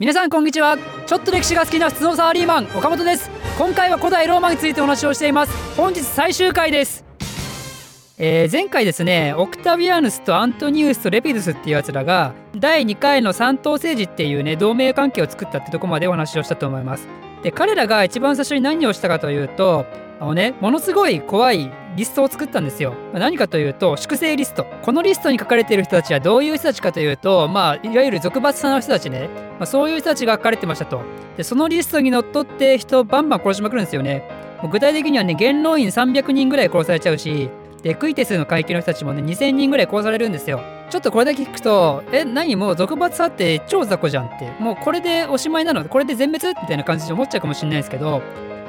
皆さんこんにちは。ちょっと歴史が好きな普通のサラリーマン岡本です。今回は古代ローマについてお話をしています。本日最終回です。えー、前回ですねオクタビアヌスとアントニウスとレピドゥスっていうやつらが第2回の三等政治っていうね同盟関係を作ったってとこまでお話をしたと思います。で彼らが一番最初に何をしたかというとあのねものすごい怖いリストを作ったんですよ。まあ、何かというと、粛清リスト。このリストに書かれている人たちはどういう人たちかというと、まあ、いわゆる俗罰派の人たちね、まあ、そういう人たちが書かれてましたと。で、そのリストにのっとって人をバンバン殺しまくるんですよね。もう具体的にはね、元老院300人ぐらい殺されちゃうし、で、クイテスの階級の人たちもね、2000人ぐらい殺されるんですよ。ちょっとこれだけ聞くと、え、何もう俗罰派って超雑魚じゃんって、もうこれでおしまいなの？これで全滅？みたいな感じで思っちゃうかもしれないですけど、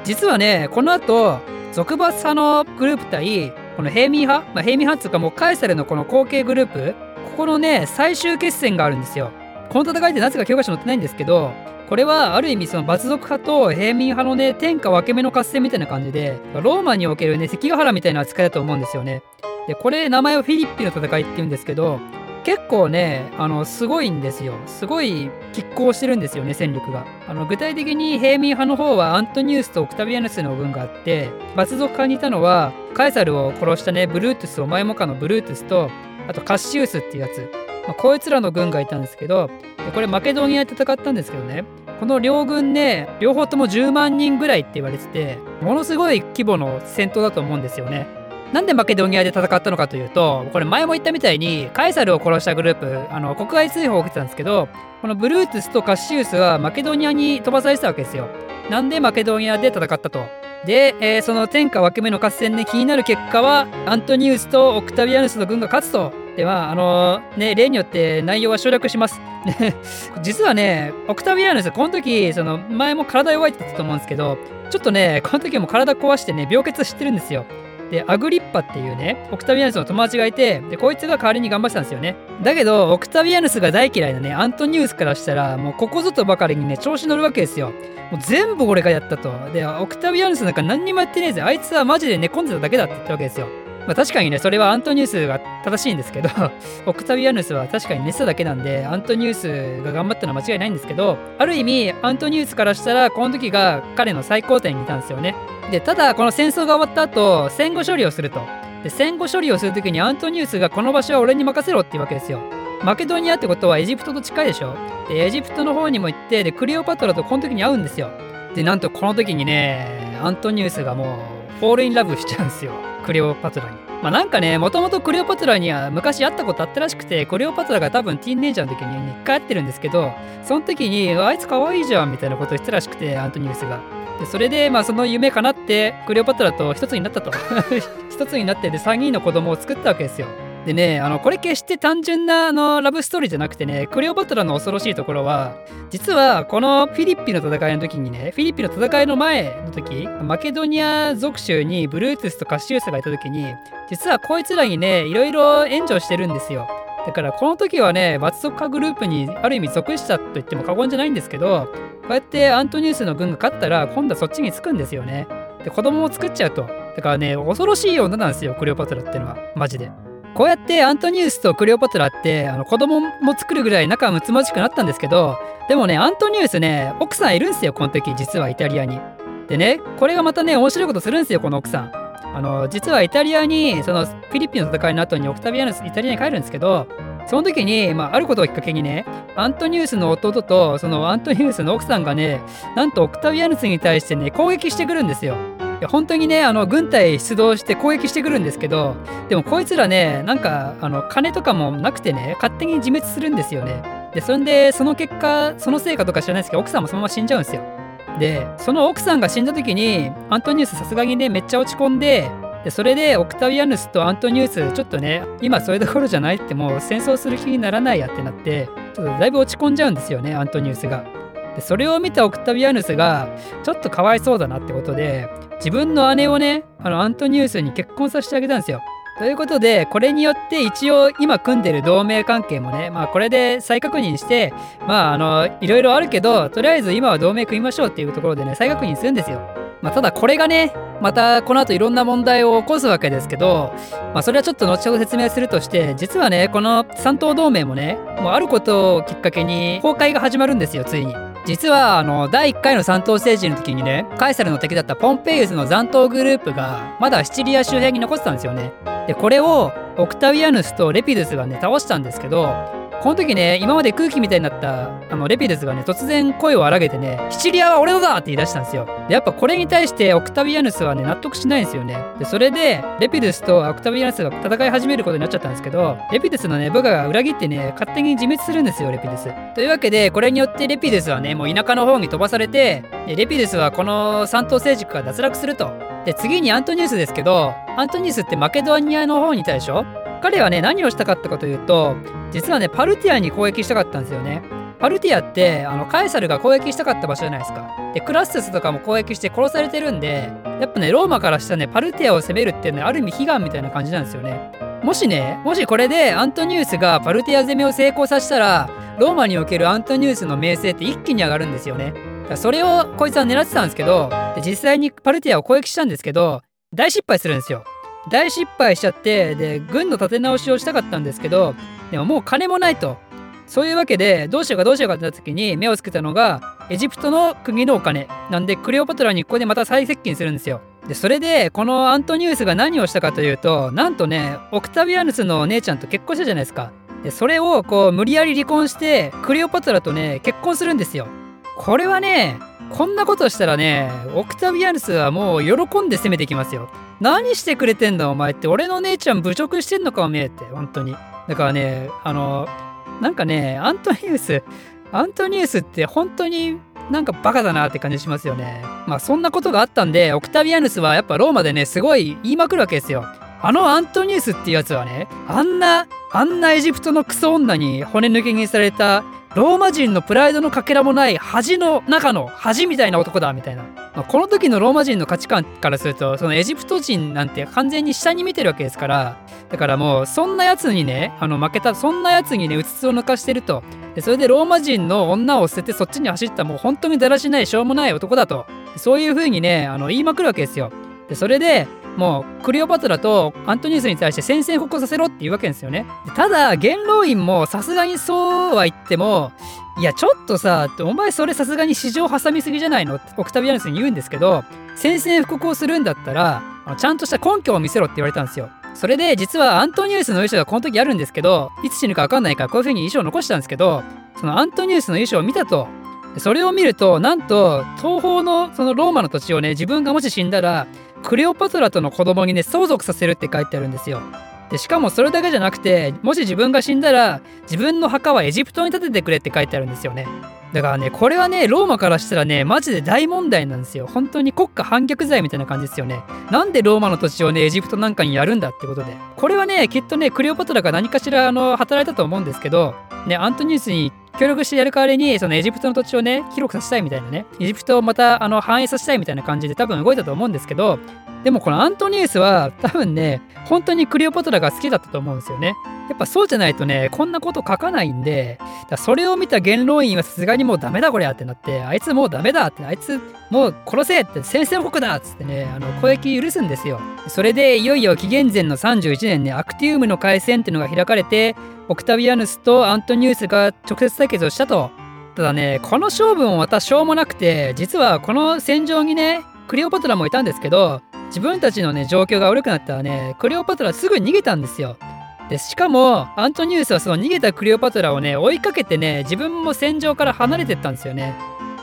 実はね、この後、俗罰派のグループ対この平民派、まあ、平民派っていうかもうカエサルのこの後継グループここのね最終決戦があるんですよ。この戦いってなぜか教科書載ってないんですけどこれはある意味その罰族派と平民派のね天下分け目の合戦みたいな感じでローマにおけるね関ヶ原みたいな扱いだと思うんですよね。でこれ名前をフィリッピの戦いって言うんですけど結構ねあのすごいんですよ。すごい拮抗してるんですよね戦力が。あの具体的に平民派の方はアントニウスとオクタビアヌスの軍があって罰族派にいたのはカエサルを殺したねブルートゥスお前もかのブルートゥスとあとカッシウスっていうやつ、まあ、こいつらの軍がいたんですけどこれマケドニアで戦ったんですけどね。この両軍ね両方とも10万人ぐらいって言われててものすごい規模の戦闘だと思うんですよね。なんでマケドニアで戦ったのかというと、これ前も言ったみたいに、カエサルを殺したグループ、あの、国外追放を受けてたんですけど、このブルートゥスとカッシウスはマケドニアに飛ばされてたわけですよ。なんでマケドニアで戦ったと。で、えー、その天下分け目の合戦で気になる結果は、アントニウスとオクタビアヌスの軍が勝つと。では、あのー、ね、例によって内容は省略します。実はね、オクタビアヌス、この時、その、前も体弱いって言ったと思うんですけど、ちょっとね、この時も体壊してね、病欠してるんですよ。で、アグリッパっていうね、オクタビアヌスの友達がいて、で、こいつが代わりに頑張ってたんですよね。だけど、オクタビアヌスが大嫌いなね、アントニウスからしたら、もうここぞとばかりにね、調子乗るわけですよ。もう全部俺がやったと。で、オクタビアヌスなんか何にもやってねえぜ。あいつはマジで寝込んでただけだって言ったわけですよ。まあ、確かにね、それはアントニウスが正しいんですけど、オクタビアヌスは確かに寝てただけなんで、アントニウスが頑張ったのは間違いないんですけど、ある意味、アントニウスからしたら、この時が彼の最高点にいたんですよね。で、ただ、この戦争が終わった後、戦後処理をすると。で戦後処理をする時にアントニウスがこの場所は俺に任せろっていうわけですよ。マケドニアってことはエジプトと近いでしょでエジプトの方にも行ってでクリオパトラとこの時に会うんですよ。でなんとこの時にねアントニウスがもう fall in love しちゃうんですよクレオパトラに。まあなんかねもともとクレオパトラには昔会ったことあったらしくてクレオパトラが多分ティーンネイジャーの時に1回会ってるんですけどその時にあいつ可愛いじゃんみたいなことを言ってたらしくてアントニウスが。でそれでまあその夢かなってクレオパトラと一つになったと 一つになってで3人の子供を作ったわけですよでねあのこれ決して単純なあのラブストーリーじゃなくてねクレオパトラの恐ろしいところは実はこのフィリッピの戦いの時にねフィリッピの戦いの前の時マケドニア属州にブルートゥスとカシウスがいた時に実はこいつらにねいろいろ援助してるんですよだからこの時はね、罰族化グループにある意味属したと言っても過言じゃないんですけど、こうやってアントニウスの軍が勝ったら今度はそっちにつくんですよね。で、子供を作っちゃうと。だからね、恐ろしい女なんですよ、クレオパトラってのは。マジで。こうやってアントニウスとクレオパトラってあの子供も作るぐらい仲睦まじくなったんですけど、でもね、アントニウスね、奥さんいるんですよ、この時、実はイタリアに。でね、これがまたね、面白いことするんですよ、この奥さん。あの、実はイタリアに、そのフィリピンの戦いの後にオクタビアヌス、イタリアに帰るんですけど、その時に、まあ、あることをきっかけにね、アントニウスの弟と、そのアントニウスの奥さんがね、なんとオクタビアヌスに対してね、攻撃してくるんですよ。や本当にね、あの、軍隊出動して攻撃してくるんですけど、でもこいつらね、なんか、あの、金とかもなくてね、勝手に自滅するんですよね。で、それで、その結果、そのせいかとか知らないですけど、奥さんもそのまま死んじゃうんですよ。で、その奥さんが死んだ時に、アントニウスさすがにね、めっちゃ落ち込んで、でそれでオクタビアヌスとアントニウスちょっとね今それどころじゃないってもう戦争する気にならないやってなってちょっとだいぶ落ち込んじゃうんですよねアントニウスが。でそれを見たオクタビアヌスがちょっとかわいそうだなってことで自分の姉をねあのアントニウスに結婚させてあげたんですよ。ということで、これによって一応今組んでる同盟関係もね、まあこれで再確認して、まああの、いろいろあるけど、とりあえず今は同盟組みましょうっていうところでね、再確認するんですよ。まあただこれがね、またこの後いろんな問題を起こすわけですけど、まあ、それはちょっと後ほど説明するとして実はねこの三島同盟もねもうあることをきっかけに崩壊が始まるんですよついに。実はあの第1回の三島政治の時にねカエサルの敵だったポンペイウスの残党グループがまだシチリア周辺に残ってたんですよね。でこれをオクタビアヌスとレピドゥスがね倒したんですけどこの時ね、今まで空気みたいになったあのレピデスがね、突然声を荒げてね、シチリアは俺のだって言い出したんですよ。で、やっぱこれに対してオクタビアヌスはね、納得しないんですよね。で、それで、レピデスとオクタビアヌスが戦い始めることになっちゃったんですけど、レピデスのね、部下が裏切ってね、勝手に自滅するんですよ、レピデス。というわけで、これによってレピデスはね、もう田舎の方に飛ばされて、でレピデスはこの三島政治から脱落すると。で、次にアントニウスですけど、アントニウスってマケドニアの方にいたでしょ？彼はね、何をしたかったかというと、実はね、パルティアに攻撃したかったんですよね。パルティアってあのカエサルが攻撃したかった場所じゃないですか。でクラッセスとかも攻撃して殺されてるんでやっぱねローマからしたねパルティアを攻めるっていうのはある意味悲願みたいな感じなんですよね。もしねもしこれでアントニウスがパルティア攻めを成功させたらローマにおけるアントニウスの名声って一気に上がるんですよね。それをこいつは狙ってたんですけどで実際にパルティアを攻撃したんですけど大失敗するんですよ。大失敗しちゃってで軍の立て直しをしたかったんですけどでももう金もないと。そういうわけでどうしようかどうしようかってなった時に目をつけたのがエジプトの国のお金。なんでクレオパトラにここでまた再接近するんですよ。でそれでこのアントニウスが何をしたかというとなんとねオクタビアヌスのお姉ちゃんと結婚したじゃないですか。でそれをこう無理やり離婚してクレオパトラとね結婚するんですよ。これはねこんなことしたらねオクタビアヌスはもう喜んで攻めてきますよ。何してくれてんだお前って。俺の姉ちゃん侮辱してんのかおめえって。本当に。だからねあのなんかねアントニウスアントニウスって本当になんかバカだなって感じしますよね。まあそんなことがあったんでオクタビアヌスはやっぱローマでねすごい言いまくるわけですよ。あのアントニウスっていうやつはねあんなあんなエジプトのクソ女に骨抜きにされたローマ人のプライドのかけらもない恥の中の恥みたいな男だみたいな、まあ、この時のローマ人の価値観からするとそのエジプト人なんて完全に下に見てるわけですから。だからもうそんなやつにねあの負けたそんなやつにねうつつを抜かしてると。でそれでローマ人の女を捨ててそっちに走ったもう本当にだらしないしょうもない男だと。そういう風にねあの言いまくるわけですよ。でそれでもうクリオパトラとアントニウスに対して宣戦布告させろって言うわけですよね。ただ元老院もさすがにそうは言ってもいやちょっとさお前それさすがに市場挟みすぎじゃないの？ってオクタビアヌスに言うんですけど宣戦布告をするんだったらちゃんとした根拠を見せろって言われたんですよ。それで実はアントニウスの衣装がこの時あるんですけどいつ死ぬか分かんないからこういう風に衣装を残したんですけどそのアントニウスの衣装を見たとそれを見るとなんと東方のそのローマの土地をね自分がもし死んだらクレオパトラとの子供にね相続させるって書いてあるんですよ。でしかもそれだけじゃなくてもし自分が死んだら自分の墓はエジプトに建ててくれって書いてあるんですよね。だからねこれはねローマからしたらねマジで大問題なんですよ。本当に国家反逆罪みたいな感じですよね。なんでローマの土地をねエジプトなんかにやるんだってことで。これはねきっとねクレオパトラが何かしらあの働いたと思うんですけどねアントニウスに協力してやる代わりにそのエジプトの土地をね広くさせたいみたいなね。エジプトをまたあの繁栄させたいみたいな感じで多分動いたと思うんですけどでもこのアントニウスは多分ね本当にクレオパトラが好きだったと思うんですよね。やっぱそうじゃないとねこんなこと書かないんでそれを見た元老院はさすがにもうダメだこりゃってなってあいつもうダメだってあいつもう殺せって宣戦布告だっつってねあの攻撃許すんですよ。それでいよいよ紀元前の31年ねアクティウムの海戦っていうのが開かれてオクタビアヌスとアントニウスが直接対決をしたと。ただねこの勝負もまたしょうもなくて実はこの戦場にねクレオパトラもいたんですけど自分たちのね状況が悪くなったらねクレオパトラすぐ逃げたんですよ。でしかもアントニウスはその逃げたクレオパトラをね追いかけてね自分も戦場から離れてったんですよね。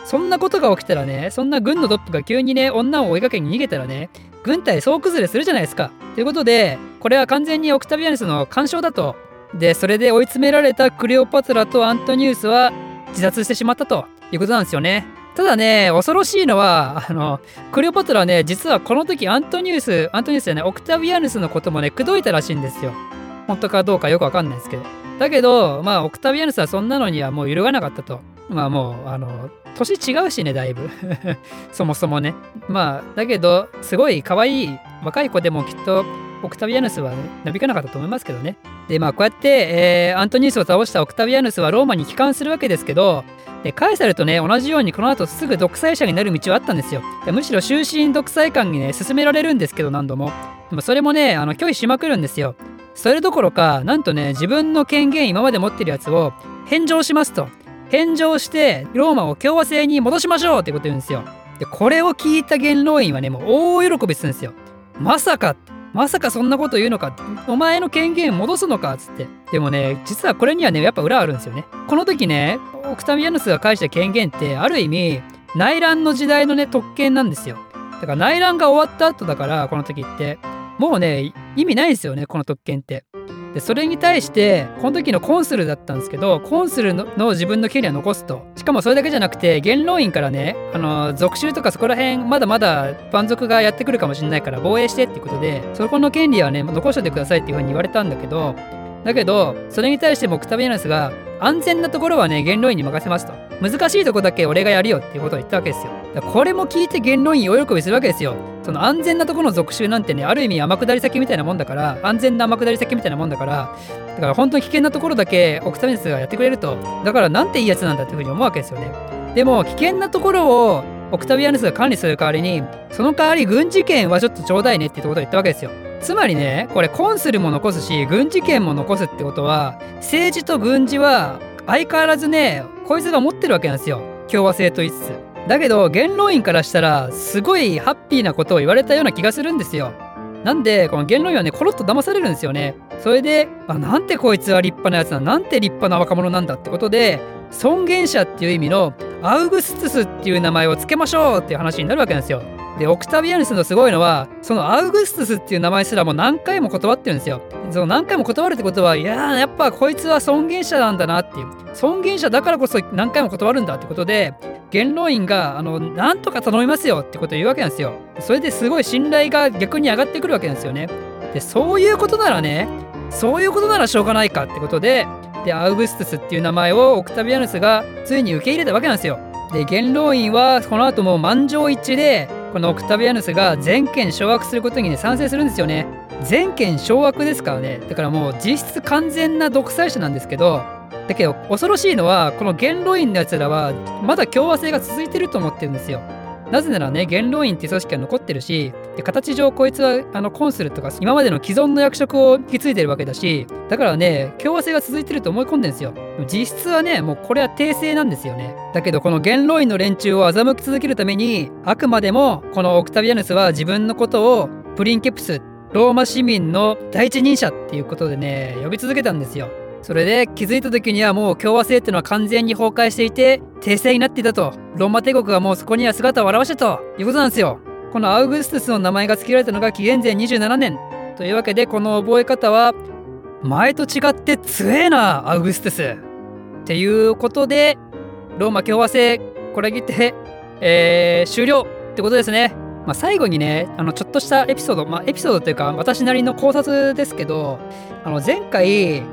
そんなことが起きたらねそんな軍のトップが急にね女を追いかけに逃げたらね軍隊総崩れするじゃないですか。ということでこれは完全にオクタビアヌスの干渉だと。でそれで追い詰められたクレオパトラとアントニウスは自殺してしまったということなんですよね。ただね恐ろしいのはあのクレオパトラはね実はこの時アントニウスアントニウスじゃないオクタビアヌスのこともね口説いたらしいんですよ。本当かどうかよくわかんないですけど。だけどまあオクタビアヌスはそんなのにはもう揺るがなかったと。まあもうあの年違うしねだいぶ。そもそもね。まあだけどすごい可愛い若い子でもきっとオクタビアヌスは、ね、なびかなかったと思いますけどね。でまあこうやって、えー、アントニウスを倒したオクタビアヌスはローマに帰還するわけですけどでカエサルとね同じようにこの後すぐ独裁者になる道はあったんですよ。でむしろ終身独裁官にね進められるんですけど何度も。でもそれもねあの拒否しまくるんですよ。それどころかなんとね自分の権限今まで持ってるやつを返上しますと。返上してローマを共和制に戻しましょうってこと言うんですよ。でこれを聞いた元老院はねもう大喜びするんですよ。まさかまさかそんなこと言うのかお前の権限戻すのかっつって。でもね実はこれにはねやっぱ裏あるんですよね。この時ねオクタビアヌスが返した権限ってある意味内乱の時代のね特権なんですよ。だから内乱が終わった後だからこの時って。もうね意味ないですよねこの特権って。でそれに対してこの時のコンスルだったんですけどコンスルの自分の権利は残すと。しかもそれだけじゃなくて元老院からねあの属州とかそこら辺まだまだ蛮族がやってくるかもしれないから防衛してっていうことでそこの権利はね残しておいてくださいっていうふうに言われたんだけどだけどそれに対してもクタビアナスが安全なところはね元老院に任せますと難しいとこだけ俺がやるよっていうことを言ったわけですよ。これも聞いて元老院大喜びするわけですよ。その安全なところの属州なんてねある意味天下り先みたいなもんだから安全な天下り先みたいなもんだからだから本当に危険なところだけオクタビアスがやってくれると。だからなんていいやつなんだっていうふうに思うわけですよね。でも危険なところをオクタビアヌスが管理する代わりにその代わり軍事権はちょっとちょうだいねっていうことを言ったわけですよ。つまりねこれコンスルも残すし軍事権も残すってことは政治と軍事は相変わらずねこいつが持ってるわけなんですよ。共和制と言いつつ。だけど元老院からしたらすごいハッピーなことを言われたような気がするんですよ。なんでこの元老院はねコロッと騙されるんですよね。それであなんてこいつは立派なやつだなんて立派な若者なんだってことで尊厳者っていう意味のアウグストゥスっていう名前を付けましょうっていう話になるわけなんですよ。で、オクタビアヌスのすごいのは、そのアウグストゥスっていう名前すらも何回も断ってるんですよ。その何回も断るってことは、いややっぱこいつは尊厳者なんだなっていう。尊厳者だからこそ何回も断るんだってことで、元老院が、あの、なんとか頼みますよってことを言うわけなんですよ。それですごい信頼が逆に上がってくるわけなんですよね。で、そういうことならね、そういうことならしょうがないかってことで、で、アウグストゥスっていう名前をオクタビアヌスがついに受け入れたわけなんですよ。で、元老院はこの後も満場一致で、このオクタビアヌスが全権掌握することに、ね、賛成するんですよね。全権掌握ですからね。だからもう実質完全な独裁者なんですけど、だけど恐ろしいのは、この元老院のやつらはまだ共和制が続いてると思ってるんですよ。なぜならね、元老院っていう組織が残ってるし、で形上こいつはあのコンスルとか今までの既存の役職を引き継いでるわけだし、だからね、共和制が続いてると思い込んでるんですよ。実質はね、もうこれは訂正なんですよね。だけどこの元老院の連中を欺き続けるために、あくまでもこのオクタビアヌスは自分のことをプリンケプス、ローマ市民の第一人者っていうことでね、呼び続けたんですよ。それで気づいた時にはもう共和制っていうのは完全に崩壊していて帝政になっていたと。ローマ帝国がもうそこには姿を現したと。いうことなんですよ。このアウグストゥスの名前が付けられたのが紀元前27年。というわけでこの覚え方は前と違って強えなアウグストゥス。っていうことでローマ共和制これにて、えー、終了ってことですね。まあ、最後にねあのちょっとしたエピソード、まあ、エピソードというか私なりの考察ですけどあの前回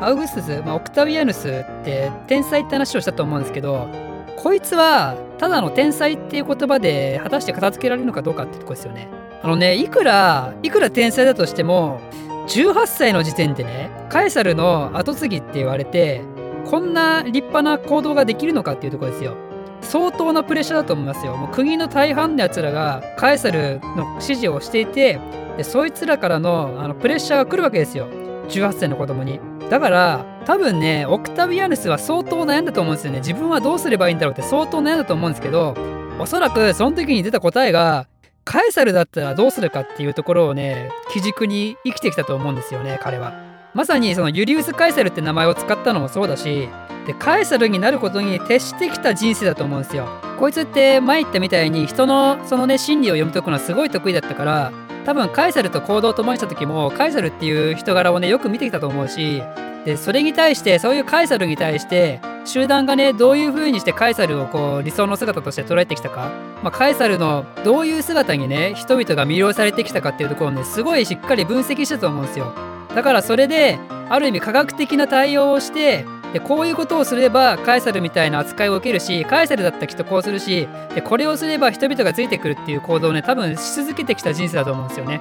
アウグストス、まあ、オクタビアヌスって天才って話をしたと思うんですけどこいつはただの天才っていう言葉で果たして片付けられるのかどうかってとこですよね。あのねいくらいくら天才だとしても18歳の時点でねカエサルの後継ぎって言われてこんな立派な行動ができるのかっていうとこですよ。相当なプレッシャーだと思いますよ。もう国の大半のやつらがカエサルの指示をしていてでそいつらからのあのプレッシャーが来るわけですよ。18歳の子供に。だから多分ねオクタビアヌスは相当悩んだと思うんですよね。自分はどうすればいいんだろうって相当悩んだと思うんですけどおそらくその時に出た答えがカエサルだったらどうするかっていうところをね基軸に生きてきたと思うんですよね彼は。まさにそのユリウス・カエサルって名前を使ったのもそうだしでカエサルになることに徹してきた人生だと思うんですよ。こいつって前言ったみたいに人のそのね心理を読み解くのはすごい得意だったから多分カエサルと行動を共にした時もカエサルっていう人柄をねよく見てきたと思うしでそれに対してそういうカエサルに対して集団がねどういう風にしてカエサルをこう理想の姿として捉えてきたか、まあ、カエサルのどういう姿にね人々が魅了されてきたかっていうところをねすごいしっかり分析したと思うんですよ。だからそれである意味科学的な対応をしてでこういうことをすればカエサルみたいな扱いを受けるしカエサルだったらきっとこうするしでこれをすれば人々がついてくるっていう行動をね多分し続けてきた人生だと思うんですよね。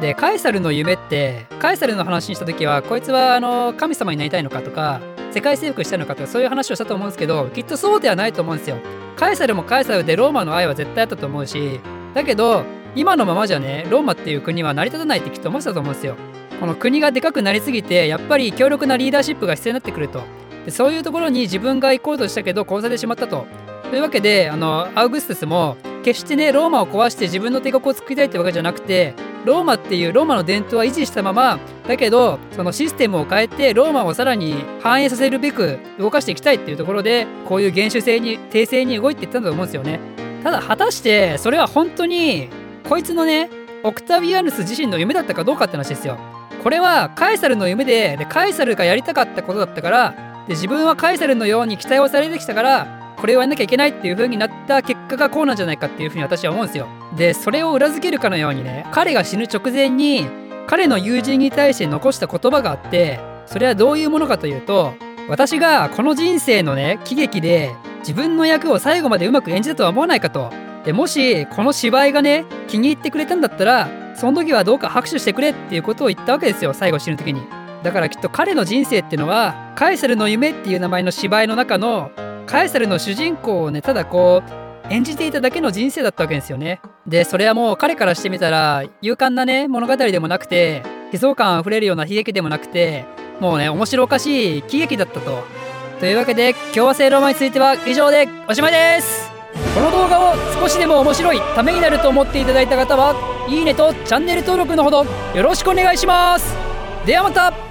でカエサルの夢ってカエサルの話にした時はこいつはあの神様になりたいのかとか世界征服したのかとかそういう話をしたと思うんですけどきっとそうではないと思うんですよ。カエサルもカエサルでローマの愛は絶対あったと思うしだけど今のままじゃねローマっていう国は成り立たないってきっと思ってたと思うんですよ。この国がでかくなりすぎてやっぱり強力なリーダーシップが必要になってくると。そういうところに自分が行こうとしたけど殺されてしまったと。というわけであのアウグストゥスも決してねローマを壊して自分の帝国を作りたいってわけじゃなくてローマっていうローマの伝統は維持したままだけどそのシステムを変えてローマをさらに反映させるべく動かしていきたいっていうところでこういう原種性に訂正に動いていったんだと思うんですよね。ただ果たしてそれは本当にこいつのねオクタビアヌス自身の夢だったかどうかって話ですよ。これはカエサルの夢ででカエサルがやりたかったことだったからで自分はカエサルのように期待をされてきたからこれをやんなきゃいけないっていう風になった結果がこうなんじゃないかっていう風に私は思うんですよ。でそれを裏付けるかのようにね彼が死ぬ直前に彼の友人に対して残した言葉があってそれはどういうものかというと私がこの人生のね喜劇で自分の役を最後までうまく演じたとは思わないかと。でもしこの芝居がね気に入ってくれたんだったらその時はどうか拍手してくれっていうことを言ったわけですよ最後死ぬ時に。だからきっと彼の人生っていうのはカエサルの夢っていう名前の芝居の中のカエサルの主人公をねただこう演じていただけの人生だったわけですよね。でそれはもう彼からしてみたら勇敢なね物語でもなくて悲壮感あふれるような悲劇でもなくてもうね面白おかしい喜劇だったと。というわけで共和制ローマについては以上でおしまいですこの動画を少しでも面白いためになると思っていただいた方はいいねとチャンネル登録のほどよろしくお願いしますではまた